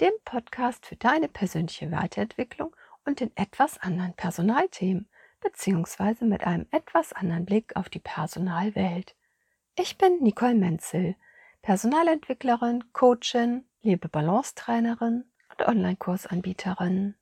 dem Podcast für deine persönliche Weiterentwicklung und in etwas anderen Personalthemen, beziehungsweise mit einem etwas anderen Blick auf die Personalwelt. Ich bin Nicole Menzel, Personalentwicklerin, Coachin, Lebe-Balance-Trainerin und Online-Kursanbieterin.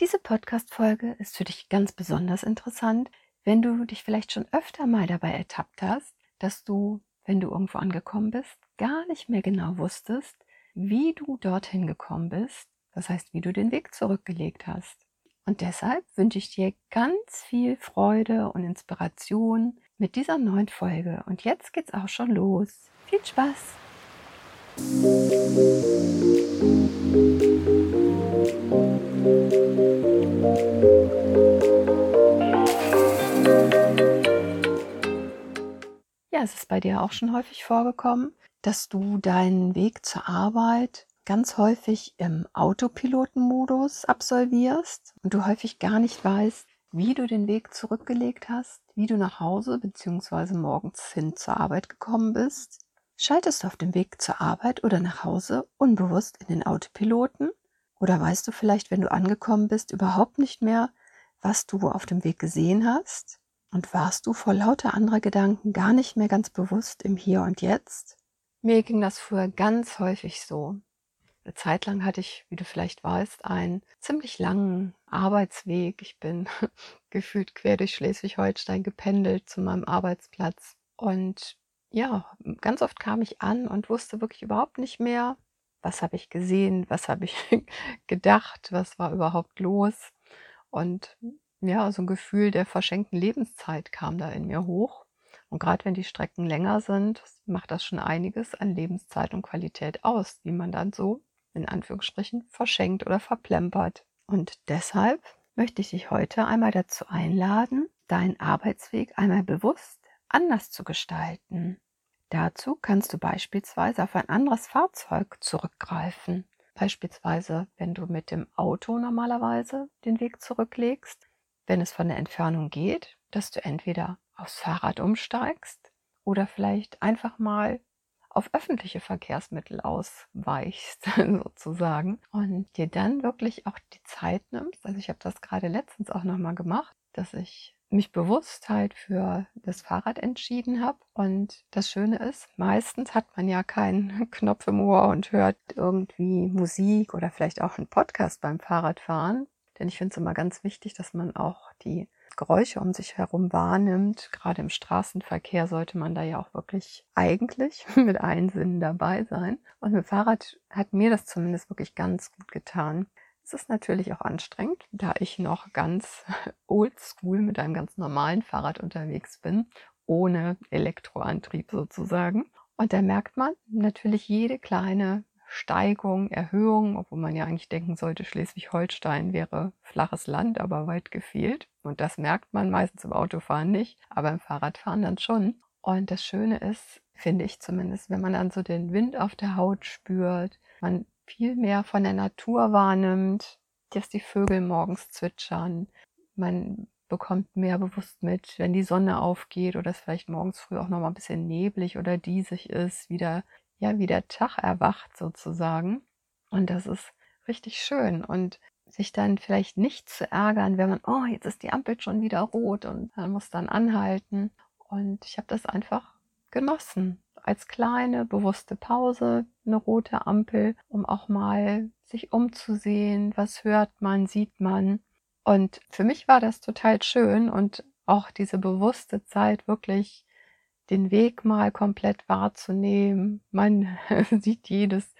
Diese Podcast-Folge ist für dich ganz besonders interessant, wenn du dich vielleicht schon öfter mal dabei ertappt hast, dass du, wenn du irgendwo angekommen bist, gar nicht mehr genau wusstest, wie du dorthin gekommen bist, das heißt, wie du den Weg zurückgelegt hast. Und deshalb wünsche ich dir ganz viel Freude und Inspiration mit dieser neuen Folge. Und jetzt geht's auch schon los. Viel Spaß! Ja, es ist bei dir auch schon häufig vorgekommen, dass du deinen Weg zur Arbeit ganz häufig im Autopilotenmodus absolvierst und du häufig gar nicht weißt, wie du den Weg zurückgelegt hast, wie du nach Hause bzw. morgens hin zur Arbeit gekommen bist. Schaltest du auf dem Weg zur Arbeit oder nach Hause unbewusst in den Autopiloten? Oder weißt du vielleicht, wenn du angekommen bist, überhaupt nicht mehr, was du auf dem Weg gesehen hast? Und warst du vor lauter anderer Gedanken gar nicht mehr ganz bewusst im Hier und Jetzt? Mir ging das früher ganz häufig so. Eine Zeit lang hatte ich, wie du vielleicht weißt, einen ziemlich langen Arbeitsweg. Ich bin gefühlt quer durch Schleswig-Holstein gependelt zu meinem Arbeitsplatz. Und ja, ganz oft kam ich an und wusste wirklich überhaupt nicht mehr, was habe ich gesehen, was habe ich gedacht, was war überhaupt los. Und ja, so ein Gefühl der verschenkten Lebenszeit kam da in mir hoch. Und gerade wenn die Strecken länger sind, macht das schon einiges an Lebenszeit und Qualität aus, die man dann so in Anführungsstrichen verschenkt oder verplempert. Und deshalb möchte ich dich heute einmal dazu einladen, deinen Arbeitsweg einmal bewusst anders zu gestalten. Dazu kannst du beispielsweise auf ein anderes Fahrzeug zurückgreifen. Beispielsweise, wenn du mit dem Auto normalerweise den Weg zurücklegst, wenn es von der Entfernung geht, dass du entweder aufs Fahrrad umsteigst oder vielleicht einfach mal auf öffentliche Verkehrsmittel ausweichst, sozusagen, und dir dann wirklich auch die Zeit nimmst. Also ich habe das gerade letztens auch nochmal gemacht, dass ich mich bewusst halt für das Fahrrad entschieden habe. Und das Schöne ist, meistens hat man ja keinen Knopf im Ohr und hört irgendwie Musik oder vielleicht auch einen Podcast beim Fahrradfahren. Denn ich finde es immer ganz wichtig, dass man auch die Geräusche um sich herum wahrnimmt. Gerade im Straßenverkehr sollte man da ja auch wirklich eigentlich mit allen Sinnen dabei sein. Und mit Fahrrad hat mir das zumindest wirklich ganz gut getan. Es ist natürlich auch anstrengend, da ich noch ganz oldschool mit einem ganz normalen Fahrrad unterwegs bin, ohne Elektroantrieb sozusagen. Und da merkt man natürlich jede kleine Steigung, Erhöhung, obwohl man ja eigentlich denken sollte, Schleswig-Holstein wäre flaches Land, aber weit gefehlt. Und das merkt man meistens im Autofahren nicht, aber im Fahrradfahren dann schon. Und das Schöne ist, finde ich zumindest, wenn man dann so den Wind auf der Haut spürt, man viel mehr von der Natur wahrnimmt, dass die Vögel morgens zwitschern, man bekommt mehr bewusst mit, wenn die Sonne aufgeht oder es vielleicht morgens früh auch noch mal ein bisschen neblig oder diesig ist, wieder ja, wie der Tag erwacht sozusagen. Und das ist richtig schön. Und sich dann vielleicht nicht zu ärgern, wenn man, oh, jetzt ist die Ampel schon wieder rot und man muss dann anhalten. Und ich habe das einfach genossen. Als kleine, bewusste Pause, eine rote Ampel, um auch mal sich umzusehen, was hört man, sieht man. Und für mich war das total schön und auch diese bewusste Zeit wirklich den Weg mal komplett wahrzunehmen. Man sieht jedes,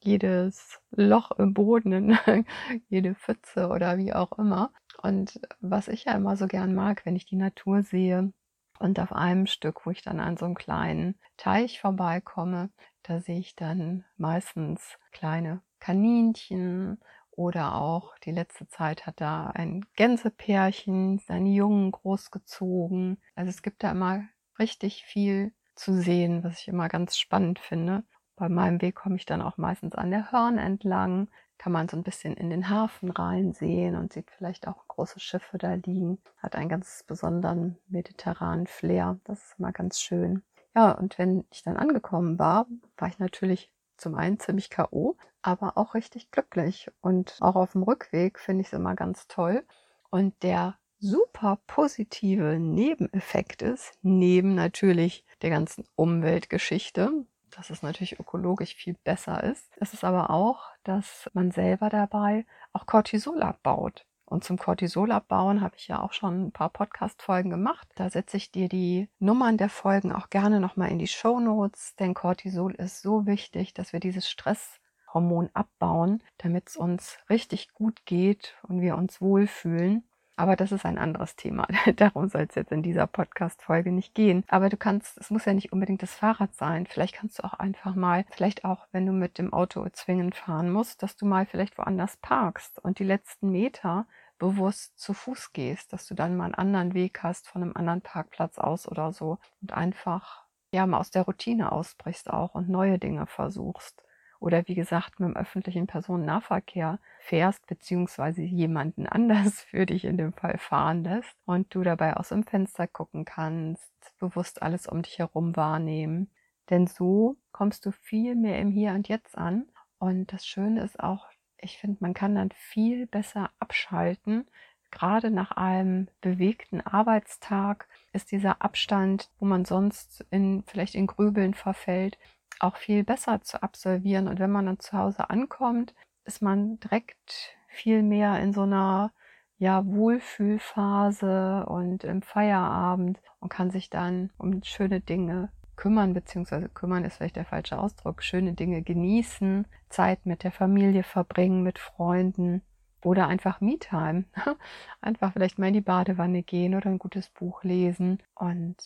jedes Loch im Boden, jede Pfütze oder wie auch immer. Und was ich ja immer so gern mag, wenn ich die Natur sehe und auf einem Stück, wo ich dann an so einem kleinen Teich vorbeikomme, da sehe ich dann meistens kleine Kaninchen Oder auch die letzte Zeit hat da ein Gänsepärchen seine Jungen großgezogen. Also es gibt da immer richtig viel zu sehen, was ich immer ganz spannend finde. Bei meinem Weg komme ich dann auch meistens an der Hörn entlang, kann man so ein bisschen in den Hafen reinsehen und sieht vielleicht auch große Schiffe da liegen. Hat einen ganz besonderen mediterranen Flair. Das ist immer ganz schön. Ja, und wenn ich dann angekommen war, war ich natürlich zum einen ziemlich K.O., aber auch richtig glücklich. Und auch auf dem Rückweg finde ich es immer ganz toll. Und der super positive Nebeneffekt ist, neben natürlich der ganzen Umweltgeschichte, dass es natürlich ökologisch viel besser ist, ist es aber auch, dass man selber dabei auch Cortisol abbaut. Und zum Cortisol abbauen habe ich ja auch schon ein paar Podcast-Folgen gemacht. Da setze ich dir die Nummern der Folgen auch gerne nochmal in die Show Notes, denn Cortisol ist so wichtig, dass wir dieses Stresshormon abbauen, damit es uns richtig gut geht und wir uns wohlfühlen. Aber das ist ein anderes Thema. Darum soll es jetzt in dieser Podcast-Folge nicht gehen. Aber du kannst, es muss ja nicht unbedingt das Fahrrad sein. Vielleicht kannst du auch einfach mal, vielleicht auch, wenn du mit dem Auto zwingend fahren musst, dass du mal vielleicht woanders parkst und die letzten Meter bewusst zu Fuß gehst, dass du dann mal einen anderen Weg hast von einem anderen Parkplatz aus oder so und einfach ja mal aus der Routine ausbrichst auch und neue Dinge versuchst oder wie gesagt mit dem öffentlichen Personennahverkehr fährst, beziehungsweise jemanden anders für dich in dem Fall fahren lässt und du dabei aus dem Fenster gucken kannst, bewusst alles um dich herum wahrnehmen. Denn so kommst du viel mehr im Hier und Jetzt an. Und das Schöne ist auch, ich finde, man kann dann viel besser abschalten. Gerade nach einem bewegten Arbeitstag ist dieser Abstand, wo man sonst in, vielleicht in Grübeln verfällt, auch viel besser zu absolvieren. Und wenn man dann zu Hause ankommt, ist man direkt viel mehr in so einer ja, Wohlfühlphase und im Feierabend und kann sich dann um schöne Dinge kümmern, beziehungsweise kümmern ist vielleicht der falsche Ausdruck, schöne Dinge genießen, Zeit mit der Familie verbringen, mit Freunden oder einfach Me-Time. einfach vielleicht mal in die Badewanne gehen oder ein gutes Buch lesen und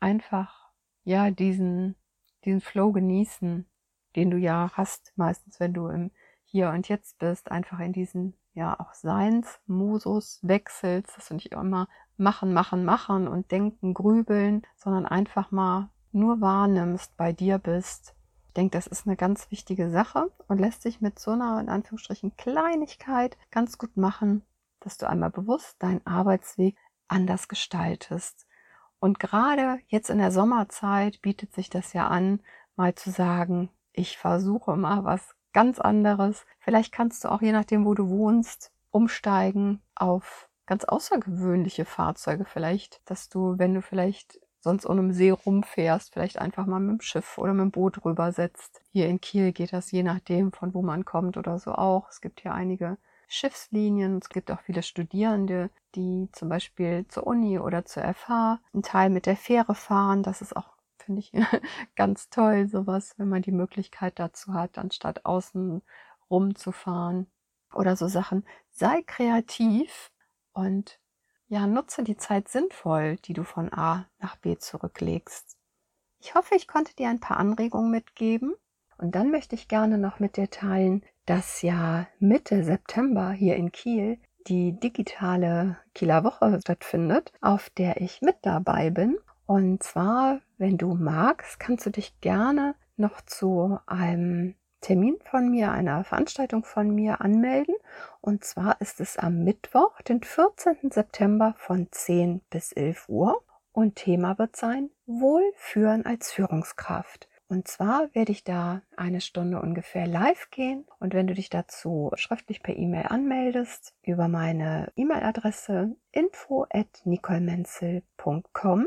einfach, ja, diesen diesen Flow genießen, den du ja hast, meistens wenn du im Hier und Jetzt bist, einfach in diesen ja auch Seinsmodus wechselst, dass du nicht immer machen, machen, machen und denken, grübeln, sondern einfach mal nur wahrnimmst, bei dir bist. Ich denke, das ist eine ganz wichtige Sache und lässt sich mit so einer, in Anführungsstrichen, Kleinigkeit ganz gut machen, dass du einmal bewusst deinen Arbeitsweg anders gestaltest. Und gerade jetzt in der Sommerzeit bietet sich das ja an, mal zu sagen, ich versuche mal was ganz anderes. Vielleicht kannst du auch, je nachdem, wo du wohnst, umsteigen auf ganz außergewöhnliche Fahrzeuge. Vielleicht, dass du, wenn du vielleicht sonst um den See rumfährst, vielleicht einfach mal mit dem Schiff oder mit dem Boot rübersetzt. Hier in Kiel geht das je nachdem, von wo man kommt oder so auch. Es gibt hier einige Schiffslinien. Es gibt auch viele Studierende, die zum Beispiel zur Uni oder zur FH einen Teil mit der Fähre fahren. Das ist auch, finde ich, ganz toll, sowas, wenn man die Möglichkeit dazu hat, anstatt außen rumzufahren oder so Sachen. Sei kreativ und ja, nutze die Zeit sinnvoll, die du von A nach B zurücklegst. Ich hoffe, ich konnte dir ein paar Anregungen mitgeben. Und dann möchte ich gerne noch mit dir teilen, dass ja Mitte September hier in Kiel die digitale Kieler Woche stattfindet, auf der ich mit dabei bin. Und zwar, wenn du magst, kannst du dich gerne noch zu einem Termin von mir, einer Veranstaltung von mir anmelden. Und zwar ist es am Mittwoch, den 14. September von 10 bis 11 Uhr. Und Thema wird sein Wohlführen als Führungskraft. Und zwar werde ich da eine Stunde ungefähr live gehen. Und wenn du dich dazu schriftlich per E-Mail anmeldest, über meine E-Mail-Adresse info at nicolemenzel.com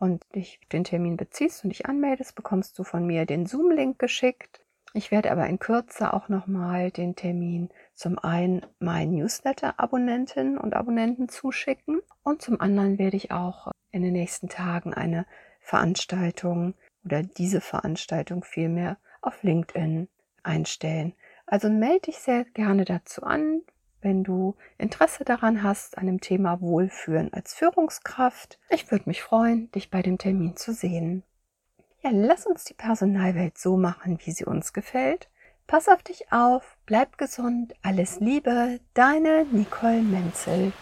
und dich den Termin beziehst und dich anmeldest, bekommst du von mir den Zoom-Link geschickt. Ich werde aber in Kürze auch nochmal den Termin zum einen meinen Newsletter-Abonnentinnen und Abonnenten zuschicken und zum anderen werde ich auch in den nächsten Tagen eine Veranstaltung oder diese Veranstaltung vielmehr auf LinkedIn einstellen. Also melde dich sehr gerne dazu an, wenn du Interesse daran hast, an dem Thema Wohlführen als Führungskraft. Ich würde mich freuen, dich bei dem Termin zu sehen. Ja, lass uns die Personalwelt so machen, wie sie uns gefällt. Pass auf dich auf, bleib gesund, alles Liebe, deine Nicole Menzel.